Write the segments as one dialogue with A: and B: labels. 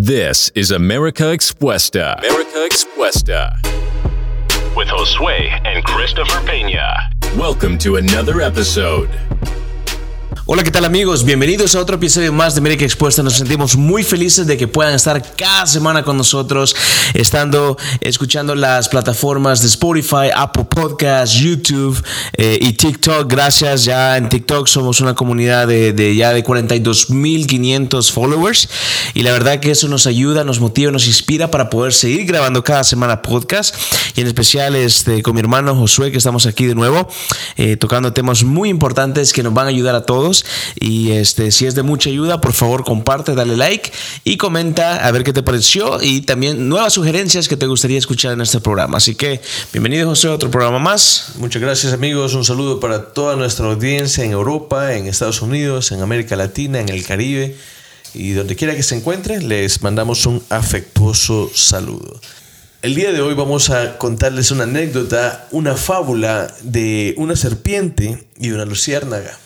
A: This is America Expuesta. America Expuesta.
B: With Josue and Christopher Peña.
A: Welcome to another episode.
C: Hola, ¿qué tal amigos? Bienvenidos a otro episodio más de América Expuesta. Nos sentimos muy felices de que puedan estar cada semana con nosotros, estando escuchando las plataformas de Spotify, Apple Podcasts, YouTube eh, y TikTok. Gracias, ya en TikTok somos una comunidad de, ya de 42.500 followers y la verdad que eso nos ayuda, nos motiva, nos inspira para poder seguir grabando cada semana podcast y en especial este, con mi hermano Josué que estamos aquí de nuevo eh, tocando temas muy importantes que nos van a ayudar a todos y este, si es de mucha ayuda, por favor comparte, dale like y comenta a ver qué te pareció y también nuevas sugerencias que te gustaría escuchar en este programa. Así que bienvenido José a otro programa más.
D: Muchas gracias amigos, un saludo para toda nuestra audiencia en Europa, en Estados Unidos, en América Latina, en el Caribe y donde quiera que se encuentren, les mandamos un afectuoso saludo. El día de hoy vamos a contarles una anécdota, una fábula de una serpiente y una luciérnaga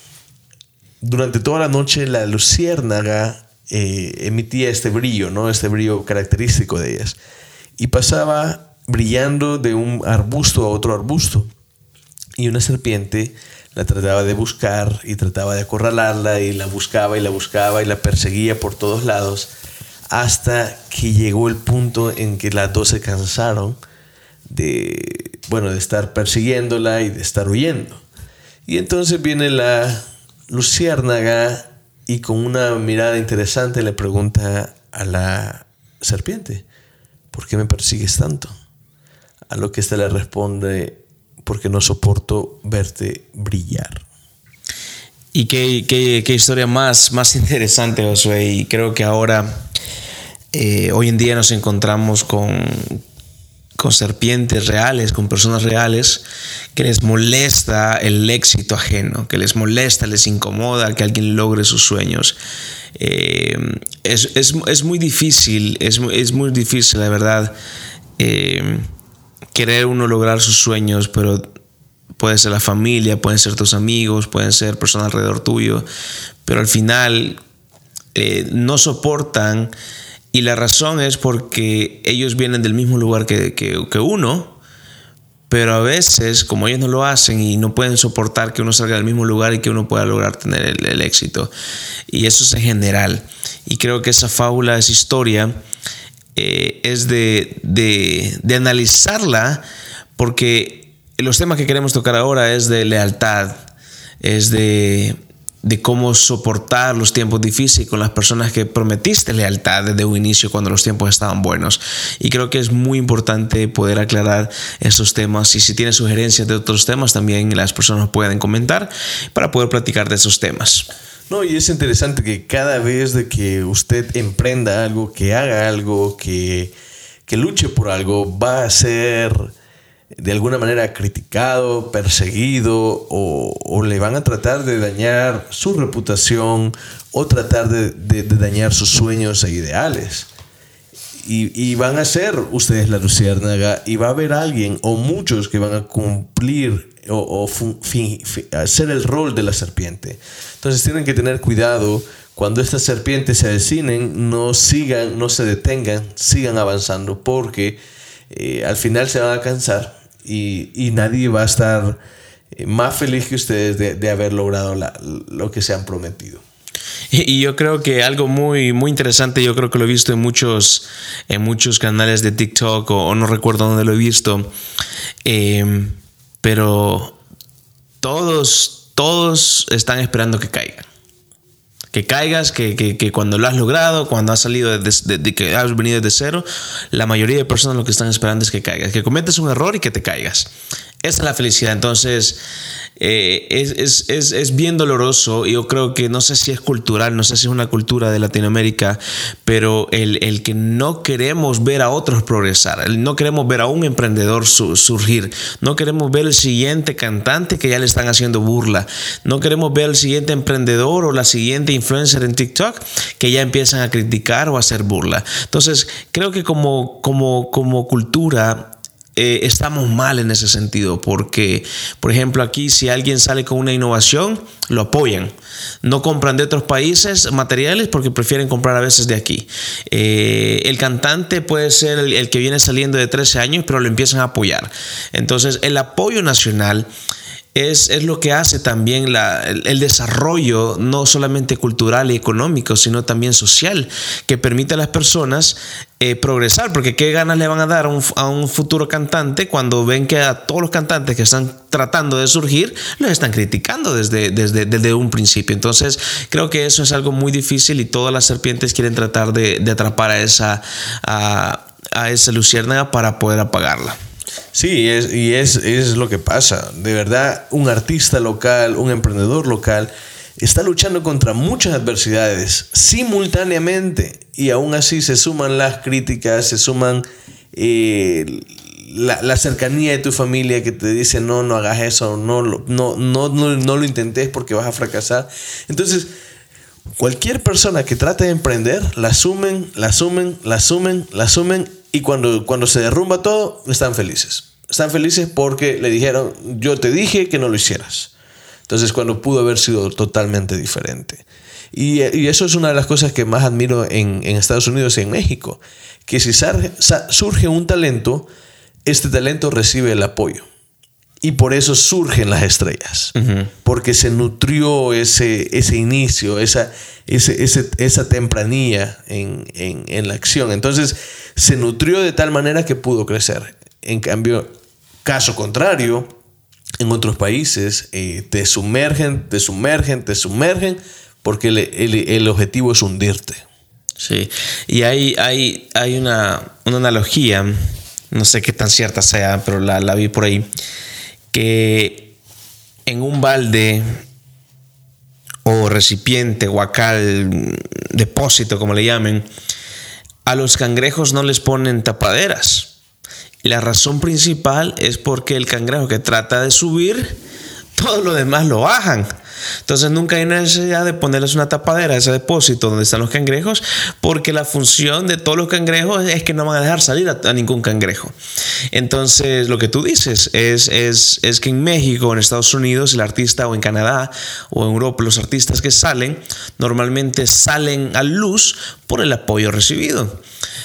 D: durante toda la noche la luciérnaga eh, emitía este brillo, ¿no? Este brillo característico de ellas. Y pasaba brillando de un arbusto a otro arbusto. Y una serpiente la trataba de buscar y trataba de acorralarla y la buscaba y la buscaba y la perseguía por todos lados hasta que llegó el punto en que las dos se cansaron de, bueno, de estar persiguiéndola y de estar huyendo. Y entonces viene la Luciérnaga y con una mirada interesante le pregunta a la serpiente, ¿por qué me persigues tanto? A lo que ésta le responde, porque no soporto verte brillar.
C: Y qué, qué, historia más, más interesante, Josué. Y creo que ahora, eh, hoy en día nos encontramos con, con serpientes reales, con personas reales, que les molesta el éxito ajeno, que les molesta, les incomoda que alguien logre sus sueños. Eh, es, muy difícil, es, es, muy difícil, la verdad, eh, querer uno lograr sus sueños, pero puede ser la familia, pueden ser tus amigos, pueden ser personas alrededor tuyo, pero al final eh, no soportan y la razón es porque ellos vienen del mismo lugar que, que, uno, pero a veces, como ellos no lo hacen y no pueden soportar que uno salga del mismo lugar y que uno pueda lograr tener el, éxito. Y eso es en general. Y creo que esa fábula, esa historia, eh, es de, de, de analizarla porque los temas que queremos tocar ahora es de lealtad, es de de cómo soportar los tiempos difíciles con las personas que prometiste lealtad desde un inicio cuando los tiempos estaban buenos. Y creo que es muy importante poder aclarar esos temas y si tiene sugerencias de otros temas también las personas pueden comentar para poder platicar de esos temas.
D: No, y es interesante que cada vez de que usted emprenda algo, que haga algo, que, que luche por algo, va a ser de alguna manera criticado, perseguido o, le van a tratar de dañar su reputación o tratar de, dañar sus sueños e ideales. Y, van a ser ustedes la luciérnaga y va a haber alguien o muchos que van a cumplir o, hacer el rol de la serpiente. Entonces tienen que tener cuidado cuando estas serpientes se avecinen, no sigan, no se detengan, sigan avanzando porque eh, al final se van a cansar y, nadie va a estar más feliz que ustedes de, haber logrado lo que se han prometido.
C: Y yo creo que algo muy, muy interesante, yo creo que lo he visto en muchos, en muchos canales de TikTok o, no recuerdo dónde lo he visto, em, pero todos, todos están esperando que caigan que caigas, que, que, cuando lo has logrado, cuando has salido de, que has venido desde cero, la mayoría de personas lo que están esperando es que caigas, que cometes un error y que te caigas. Esa es la felicidad. Entonces, eh, es, es, bien doloroso. Yo creo que no sé si es cultural, no sé si es una cultura de Latinoamérica, pero el, que no queremos ver a otros progresar, no queremos ver a un emprendedor surgir, no queremos ver el siguiente cantante que ya le están haciendo burla, no queremos ver el siguiente emprendedor o la siguiente influencer en TikTok que ya empiezan a criticar o a hacer burla. Entonces, creo que como, como, como cultura eh, estamos mal en ese sentido, porque, por ejemplo, aquí si alguien sale con una innovación, lo apoyan. No compran de otros países materiales porque prefieren comprar a veces de aquí. Eh, el cantante puede ser el, el que viene saliendo de 13 años, pero lo empiezan a apoyar. Entonces, el apoyo nacional es, es, lo que hace también el, desarrollo, no solamente cultural y económico, sino también social, que permite a las personas eh, progresar, porque qué ganas le van a dar a un, a un, futuro cantante cuando ven que a todos los cantantes que están tratando de surgir, los están criticando desde, desde, desde un principio. Entonces, creo que eso es algo muy difícil y todas las serpientes quieren tratar de, de atrapar a esa, a, a esa luciérnaga para poder apagarla.
D: Sí, es, y es, es lo que pasa. De verdad, un artista local, un emprendedor local, está luchando contra muchas adversidades simultáneamente y aún así se suman las críticas, se suman eh, la, la, cercanía de tu familia que te dice no, no hagas eso, no, no, no, no, no lo intentes porque vas a fracasar. Entonces, cualquier persona que trate de emprender, la asumen, la asumen, la asumen, la asumen y cuando, cuando se derrumba todo, están felices. Están felices porque le dijeron, yo te dije que no lo hicieras. Entonces, cuando pudo haber sido totalmente diferente. Y, y eso es una de las cosas que más admiro en Estados Unidos y en México. Que si surge un talento, este talento recibe el apoyo. Y por eso surgen las estrellas. Uh -huh. Porque se nutrió ese, ese inicio, esa, ese, ese, esa tempranía en, en, en, la acción. Entonces se nutrió de tal manera que pudo crecer. En cambio, caso contrario, en otros países eh, te sumergen, te sumergen, te sumergen, porque el, el, el objetivo es hundirte.
C: Sí, y hay, hay, hay una, una analogía, no sé qué tan cierta sea, pero la, la vi por ahí que en un balde o recipiente, guacal, depósito, como le llamen, a los cangrejos no les ponen tapaderas. La razón principal es porque el cangrejo que trata de subir, todo lo demás lo bajan. Entonces nunca hay necesidad de ponerles una tapadera a ese depósito donde están los cangrejos, porque la función de todos los cangrejos es que no van a dejar salir a, ningún cangrejo. Entonces lo que tú dices es, es, es, que en México, en Estados Unidos, el artista o en Canadá o en Europa, los artistas que salen normalmente salen a luz por el apoyo recibido.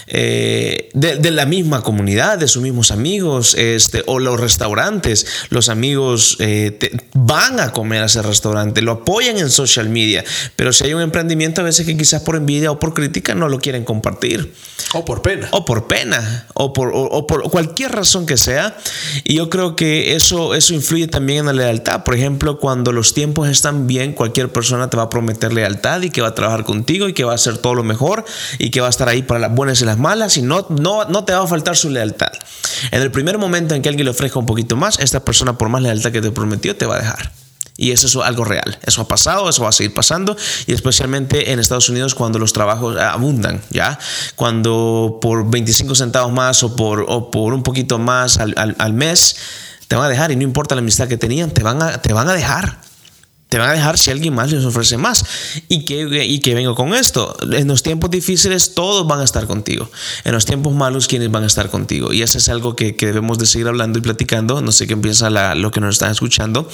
C: Eh, de, de, la misma comunidad, de sus mismos amigos, este, o los restaurantes, los amigos eh, te, van a comer a ese restaurante, lo apoyan en social media, pero si hay un emprendimiento a veces que quizás por envidia o por crítica no lo quieren compartir.
D: O por pena.
C: O por pena, o por, o, o por cualquier razón que sea. Y yo creo que eso, eso influye también en la lealtad. Por ejemplo, cuando los tiempos están bien, cualquier persona te va a prometer lealtad y que va a trabajar contigo y que va a hacer todo lo mejor y que va a estar ahí para las buenas y las malas y no, no, no te va a faltar su lealtad. En el primer momento en que alguien le ofrezca un poquito más, esta persona por más lealtad que te prometió te va a dejar. Y eso es algo real. Eso ha pasado, eso va a seguir pasando. Y especialmente en Estados Unidos cuando los trabajos abundan, ¿ya? Cuando por 25 centavos más o por, por un poquito más al, al, al mes te van a dejar y no importa la amistad que tenían, te van a, te van a dejar. Te van a dejar si alguien más les ofrece más. ¿Y que, y que vengo con esto? En los tiempos difíciles todos van a estar contigo. En los tiempos malos, quienes van a estar contigo? Y eso es algo que, que debemos de seguir hablando y platicando. No sé qué piensa lo que nos están escuchando,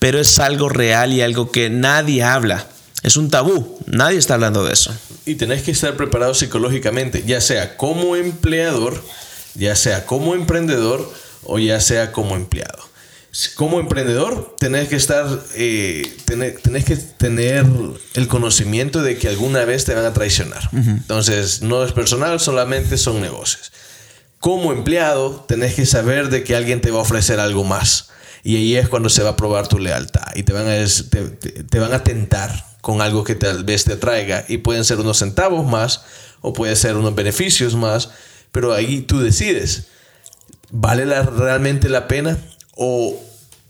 C: pero es algo real y algo que nadie habla. Es un tabú. Nadie está hablando de eso.
D: Y tenés que estar preparado psicológicamente, ya sea como empleador, ya sea como emprendedor o ya sea como empleado como emprendedor tenés que estar, eh, tenés, tenés, que tener el conocimiento de que alguna vez te van a traicionar. Uh -huh. Entonces, no es personal, solamente son negocios. Como empleado, tenés que saber de que alguien te va a ofrecer algo más. Y ahí es cuando se va a probar tu lealtad. Y te van a, te, te van a tentar con algo que tal vez te atraiga. Y pueden ser unos centavos más o pueden ser unos beneficios más. Pero ahí tú decides. ¿Vale la, realmente la pena? O,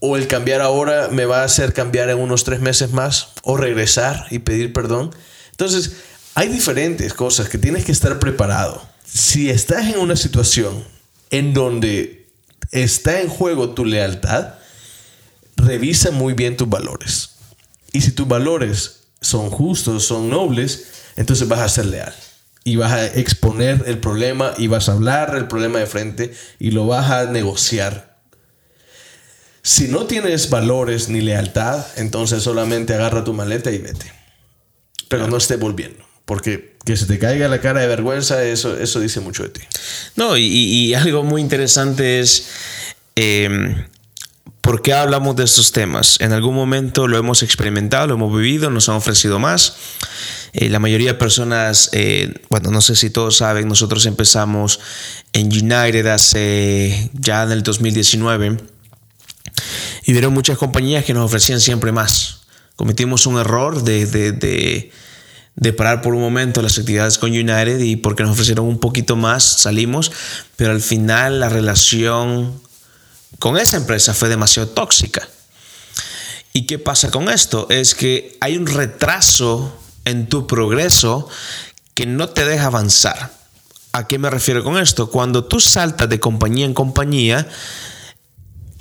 D: o el cambiar ahora me va a hacer cambiar en unos tres meses más, o regresar y pedir perdón. Entonces, hay diferentes cosas que tienes que estar preparado. Si estás en una situación en donde está en juego tu lealtad, revisa muy bien tus valores. Y si tus valores son justos, son nobles, entonces vas a ser leal. y vas a exponer el problema y vas a hablar el problema de frente y lo vas a negociar. Si no tienes valores ni lealtad, entonces solamente agarra tu maleta y vete. Pero no estés volviendo. Porque que se te caiga la cara de vergüenza, eso, eso dice mucho de ti.
C: No, y, y algo muy interesante es eh, por qué hablamos de estos temas. En algún momento lo hemos experimentado, lo hemos vivido, nos han ofrecido más. Eh, la mayoría de personas, eh, bueno, no sé si todos saben, nosotros empezamos en United hace ya en el 2019 y vieron muchas compañías que nos ofrecían siempre más. Cometimos un error de, de, de parar por un momento las actividades con United y porque nos ofrecieron un poquito más salimos, pero al final la relación con esa empresa fue demasiado tóxica. ¿Y qué pasa con esto? Es que hay un retraso en tu progreso que no te deja avanzar. ¿A qué me refiero con esto? Cuando tú saltas de compañía en compañía,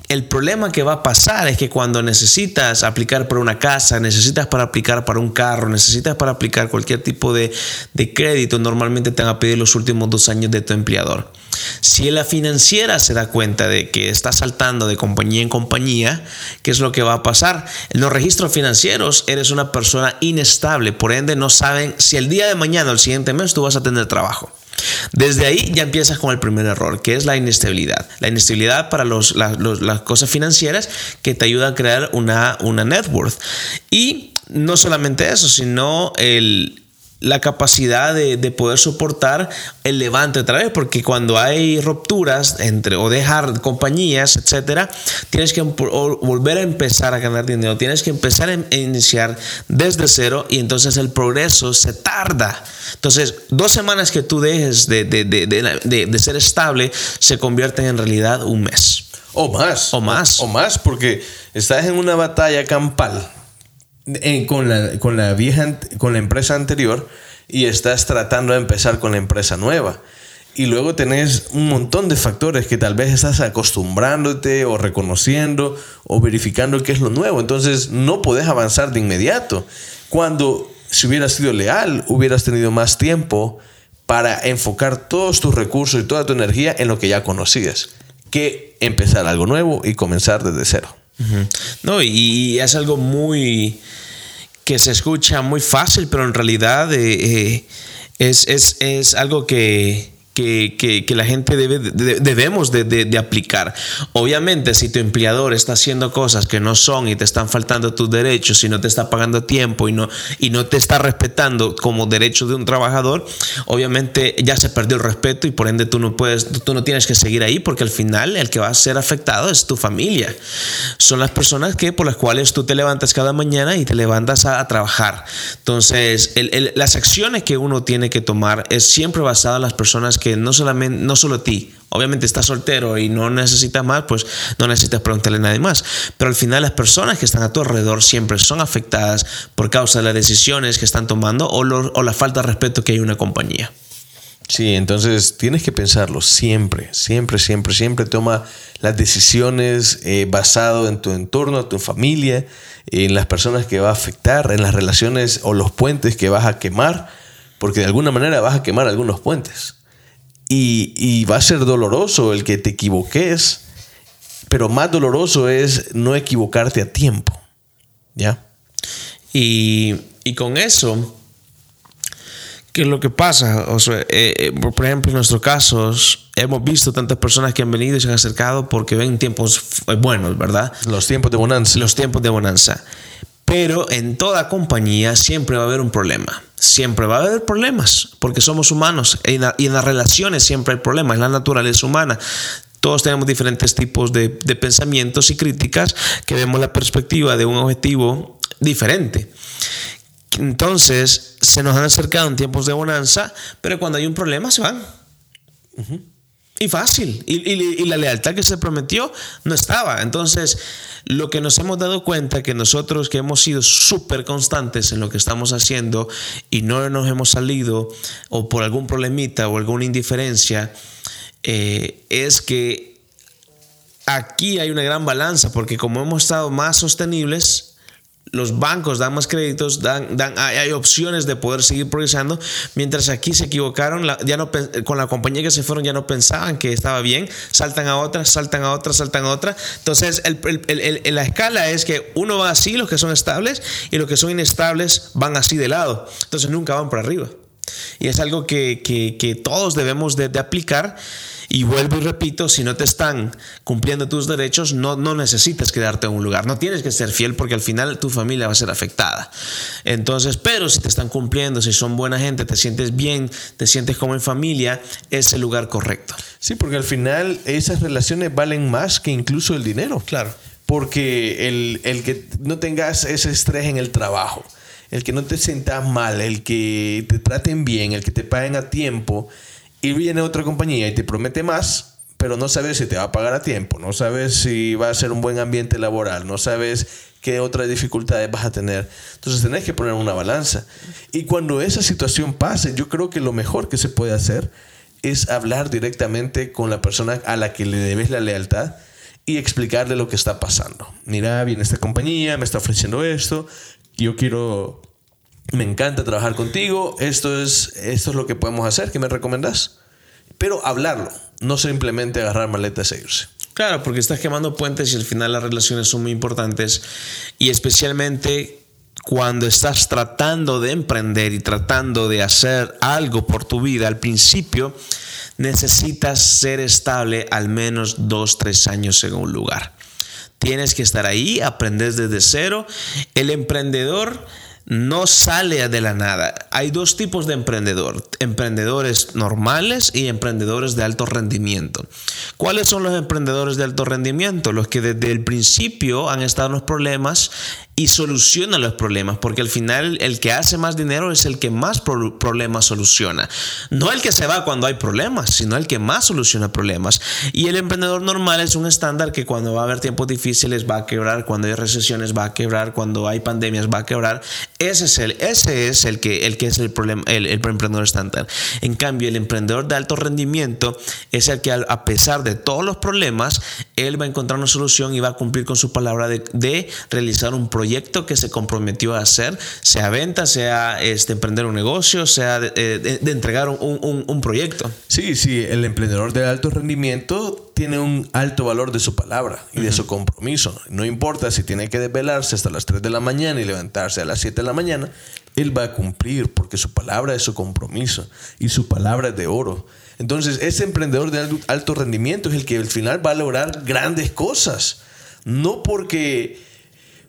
C: el problema que va a pasar es que cuando necesitas aplicar para una casa, necesitas para aplicar para un carro, necesitas para aplicar cualquier tipo de, de, crédito, normalmente te van a pedir los últimos dos años de tu empleador. Si la financiera se da cuenta de que está saltando de compañía en compañía, ¿qué es lo que va a pasar? En los registros financieros eres una persona inestable, por ende no saben si el día de mañana o el siguiente mes tú vas a tener trabajo. Desde ahí ya empiezas con el primer error, que es la inestabilidad. La inestabilidad para los, la, los, las cosas financieras que te ayuda a crear una, una net worth. Y no solamente eso, sino el, la capacidad de, de, poder soportar el levante otra vez, porque cuando hay rupturas entre o dejar compañías, etcétera, tienes que volver a empezar a ganar dinero, tienes que empezar a iniciar desde cero y entonces el progreso se tarda. Entonces, dos semanas que tú dejes de, de, de ser estable se convierten en realidad un mes.
D: O más.
C: O más.
D: O, o más, porque estás en una batalla campal con, la, con, la vieja, con la empresa anterior y estás tratando de empezar con la empresa nueva. Y luego tenés un montón de factores que tal vez estás acostumbrándote o reconociendo o verificando qué es lo nuevo. Entonces no podés avanzar de inmediato. Cuando si hubieras sido leal, hubieras tenido más tiempo para enfocar todos tus recursos y toda tu energía en lo que ya conocías, que empezar algo nuevo y comenzar desde cero.
C: No, y es algo muy que se escucha muy fácil, pero en realidad eh, eh, es, es, es, algo que, que, que, que, la gente debe, de, debemos de, de, de, aplicar. Obviamente, si tu empleador está haciendo cosas que no son y te están faltando tus derechos y no te está pagando tiempo y no, y no te está respetando como derecho de un trabajador, obviamente ya se perdió el respeto y por ende tú no puedes, tú no tienes que seguir ahí porque al final el que va a ser afectado es tu familia. Son las personas que por las cuales tú te levantas cada mañana y te levantas a, a trabajar. Entonces, el, el, las acciones que uno tiene que tomar es siempre basada en las personas que que no solamente, no solo ti, obviamente estás soltero y no necesitas más, pues no necesitas preguntarle a nadie más. Pero al final las personas que están a tu alrededor siempre son afectadas por causa de las decisiones que están tomando o, la falta de respeto que hay en una compañía.
D: Sí, entonces tienes que pensarlo siempre, siempre, siempre, siempre toma las decisiones eh, basado en tu entorno, en tu familia, en las personas que va a afectar, en las relaciones o los puentes que vas a quemar, porque de alguna manera vas a quemar algunos puentes. Y, y, va a ser doloroso el que te equivoques, pero más doloroso es no equivocarte a tiempo. ¿Ya?
C: Y, y con eso, ¿qué es lo que pasa? O sea, eh, por ejemplo, en nuestros casos, hemos visto tantas personas que han venido y se han acercado porque ven tiempos buenos, ¿verdad?
D: Los tiempos de bonanza.
C: Los tiempos de bonanza. Pero en toda compañía siempre va a haber un problema. Siempre va a haber problemas, porque somos humanos y en las relaciones siempre hay problemas, es la naturaleza humana. Todos tenemos diferentes tipos de, pensamientos y críticas que vemos la perspectiva de un objetivo diferente. Entonces, se nos han acercado en tiempos de bonanza, pero cuando hay un problema se van. Uh. Y fácil. Y, la lealtad que se prometió no estaba. Entonces, lo que nos hemos dado cuenta que nosotros que hemos sido súper constantes en lo que estamos haciendo y no nos hemos salido o por algún problemita o alguna indiferencia, eh, es que aquí hay una gran balanza porque como hemos estado más sostenibles, los bancos dan más créditos, dan, dan, hay, opciones de poder seguir progresando, mientras aquí se equivocaron, ya no, con la compañía que se fueron ya no pensaban que estaba bien, saltan a otra, saltan a otra, saltan a otra. Entonces, la escala es que uno va así, los que son estables, y los que son inestables van así de lado. Entonces, nunca van para arriba. Y es algo que, todos debemos de, de aplicar. Y vuelvo y repito, si no te están cumpliendo tus derechos, no, no necesitas quedarte en un lugar. No tienes que ser fiel porque al final tu familia va a ser afectada. Entonces, pero si te están cumpliendo, si son buena gente, te sientes bien, te sientes como en familia, es el lugar correcto.
D: Sí, porque al final esas relaciones valen más que incluso el dinero.
C: Claro.
D: Porque el, el que no tengas ese estrés en el trabajo, el que no te sientas mal, el que te traten bien, el que te paguen a tiempo, y viene otra compañía y te promete más, pero no sabes si te va a pagar a tiempo, no sabes si va a ser un buen ambiente laboral, no sabes qué otras dificultades vas a tener. Entonces tenés que poner una balanza. Y cuando esa situación pase, yo creo que lo mejor que se puede hacer es hablar directamente con la persona a la que le debes la lealtad y explicarle lo que está pasando. Mira, viene esta compañía, me está ofreciendo esto, yo quiero me encanta trabajar contigo, esto es, esto es lo que podemos hacer, ¿qué me recomendás? Pero hablarlo, no simplemente agarrar maletas e irse.
C: Claro, porque estás quemando puentes y al final las relaciones son muy importantes y especialmente cuando estás tratando de emprender y tratando de hacer algo por tu vida, al principio necesitas ser estable al menos dos, tres años en un lugar. Tienes que estar ahí, aprender desde cero. El emprendedor no sale de la nada. Hay dos tipos de emprendedor, emprendedores normales y emprendedores de alto rendimiento. ¿Cuáles son los emprendedores de alto rendimiento? Los que desde el principio han estado en los problemas y soluciona los problemas, porque al final el que hace más dinero es el que más problemas soluciona. No el que se va cuando hay problemas, sino el que más soluciona problemas. Y el emprendedor normal es un estándar que cuando va a haber tiempos difíciles va a quebrar, cuando hay recesiones va a quebrar, cuando hay pandemias va a quebrar. Ese es el, ese es el, que, el que es el, problema, el, emprendedor estándar. En cambio, el emprendedor de alto rendimiento es el que a pesar de todos los problemas, él va a encontrar una solución y va a cumplir con su palabra de, de realizar un proyecto proyecto que se comprometió a hacer, sea venta, sea este, emprender un negocio, sea de, entregar un, un, proyecto.
D: Sí, sí, el emprendedor de alto rendimiento tiene un alto valor de su palabra y de su compromiso. No importa si tiene que desvelarse hasta las 3 de la mañana y levantarse a las 7 de la mañana, él va a cumplir porque su palabra es su compromiso y su palabra es de oro. Entonces, ese emprendedor de alto rendimiento es el que al final va a lograr grandes cosas. No porque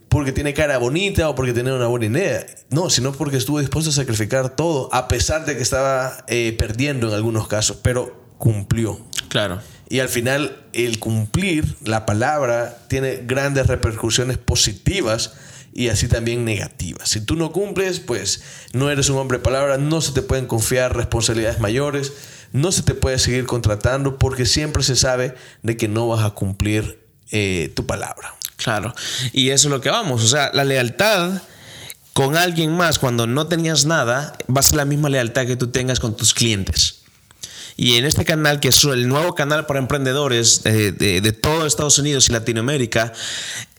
D: porque tiene cara bonita o porque tiene una buena idea. No, sino porque estuvo dispuesto a sacrificar todo, a pesar de que estaba eh, perdiendo en algunos casos, pero cumplió.
C: Claro.
D: Y al final, el cumplir la palabra tiene grandes repercusiones positivas y así también negativas. Si tú no cumples, pues no eres un hombre de palabra, no se te pueden confiar responsabilidades mayores, no se te puede seguir contratando porque siempre se sabe de que no vas a cumplir eh, tu palabra.
C: Claro. Y eso es lo que vamos. O sea, la lealtad con alguien más cuando no tenías nada va a ser la misma lealtad que tú tengas con tus clientes. Y en este canal, que es el nuevo canal para emprendedores de, de, todo Estados Unidos y Latinoamérica,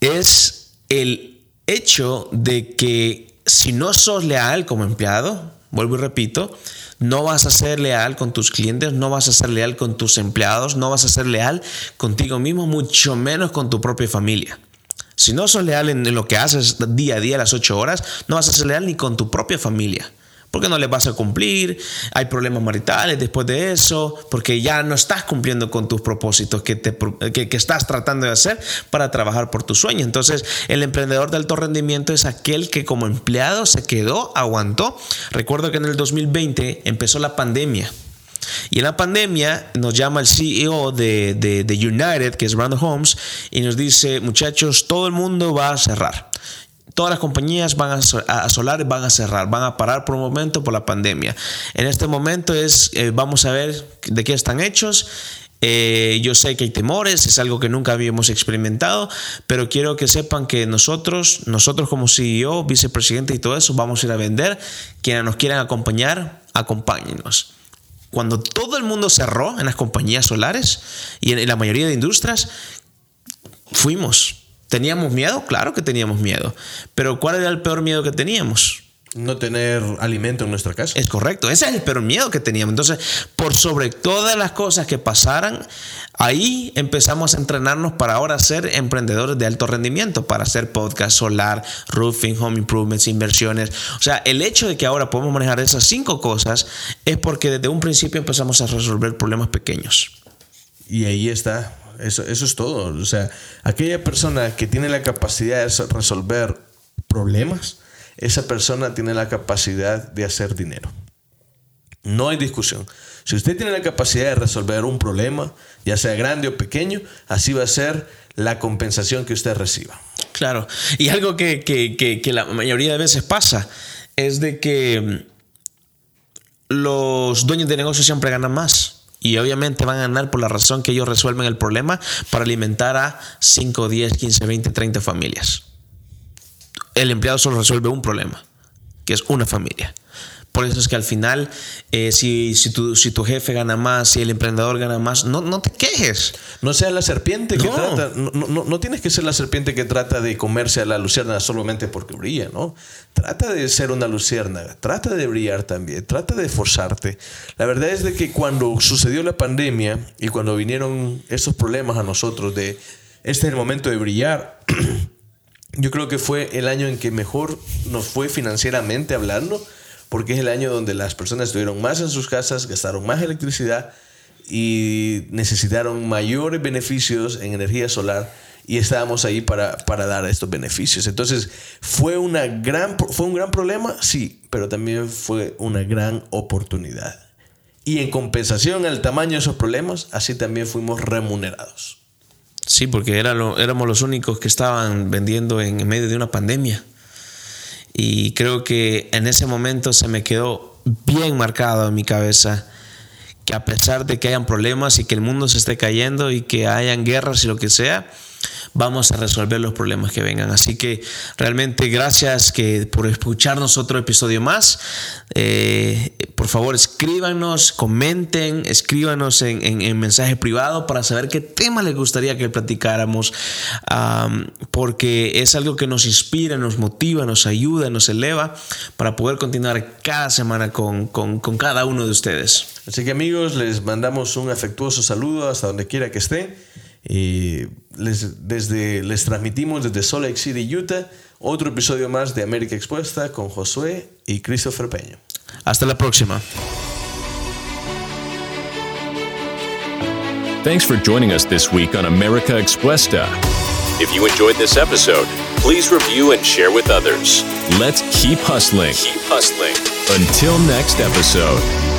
C: es el hecho de que si no sos leal como empleado, vuelvo y repito, no vas a ser leal con tus clientes, no vas a ser leal con tus empleados, no vas a ser leal contigo mismo, mucho menos con tu propia familia. Si no sos leal en lo que haces día a día, las ocho horas, no vas a ser leal ni con tu propia familia. Porque no le vas a cumplir, hay problemas maritales después de eso, porque ya no estás cumpliendo con tus propósitos que, te, que, estás tratando de hacer para trabajar por tu sueño. Entonces, el emprendedor de alto rendimiento es aquel que como empleado se quedó, aguantó. Recuerdo que en el 2020 empezó la pandemia. Y en la pandemia nos llama el CEO de, de, United, que es Brandon Holmes, y nos dice, muchachos, todo el mundo va a cerrar todas las compañías van a, solar van a cerrar, van a parar por un momento por la pandemia. En este momento es, eh, vamos a ver de qué están hechos. Eh, yo sé que hay temores, es algo que nunca habíamos experimentado, pero quiero que sepan que nosotros, nosotros como CEO, vicepresidente y todo eso, vamos a ir a vender. Quienes nos quieran acompañar, acompáñenos. Cuando todo el mundo cerró en las compañías solares y en la mayoría de industrias, fuimos ¿Teníamos miedo? Claro que teníamos miedo. Pero ¿cuál era el peor miedo que teníamos?
D: No tener alimento en nuestra casa.
C: Es correcto, ese es el peor miedo que teníamos. Entonces, por sobre todas las cosas que pasaran, ahí empezamos a entrenarnos para ahora ser emprendedores de alto rendimiento, para hacer podcast, solar, roofing, home improvements, inversiones. O sea, el hecho de que ahora podemos manejar esas cinco cosas es porque desde un principio empezamos a resolver problemas pequeños.
D: Y ahí está. Eso, eso es todo. O sea, aquella persona que tiene la capacidad de resolver problemas, esa persona tiene la capacidad de hacer dinero. No hay discusión. Si usted tiene la capacidad de resolver un problema, ya sea grande o pequeño, así va a ser la compensación que usted reciba.
C: Claro. Y algo que, que, que, la mayoría de veces pasa es de que los dueños de negocios siempre ganan más. Y obviamente van a ganar por la razón que ellos resuelven el problema para alimentar a 5, 10, 15, 20, 30 familias. El empleado solo resuelve un problema, que es una familia. Por eso es que al final, eh, si, si, tu, si tu jefe gana más, si el emprendedor gana más, no, no te quejes.
D: No seas la serpiente que trata. No, no, no tienes que ser la serpiente que trata de comerse a la luciérnaga solamente porque brilla, ¿no? Trata de ser una luciérnaga. Trata de brillar también. Trata de esforzarte. La verdad es de que cuando sucedió la pandemia y cuando vinieron esos problemas a nosotros de este es el momento de brillar. Yo creo que fue el año en que mejor nos fue financieramente hablando, porque es el año donde las personas estuvieron más en sus casas, gastaron más electricidad y necesitaron mayores beneficios en energía solar y estábamos ahí para, para dar estos beneficios. Entonces, ¿fue, una gran, ¿fue un gran problema? Sí, pero también fue una gran oportunidad. Y en compensación al tamaño de esos problemas, así también fuimos remunerados.
C: Sí, porque éramos los únicos que estaban vendiendo en medio de una pandemia. Y creo que en ese momento se me quedó bien marcado en mi cabeza que a pesar de que hayan problemas y que el mundo se esté cayendo y que hayan guerras y lo que sea, vamos a resolver los problemas que vengan. Así que realmente gracias que por escucharnos otro episodio más. Eh, por favor, escríbanos, comenten, escríbanos en, en- en mensaje privado para saber qué tema les gustaría que platicáramos, am, porque es algo que nos inspira, nos motiva, nos ayuda, nos eleva para poder continuar cada semana con, con- con cada uno de ustedes.
D: Así que amigos, les mandamos un afectuoso saludo hasta donde quiera que estén. Y les, desde, les transmitimos desde Salt Lake City, Utah, otro episodio más de América Expuesta con Josué y Christopher Peña.
C: Hasta la próxima.
A: Thanks for joining us this week on America Expuesta.
B: If you enjoyed this episode, please review and share with others.
A: Let's keep hustling.
B: Keep hustling.
A: Until next episode.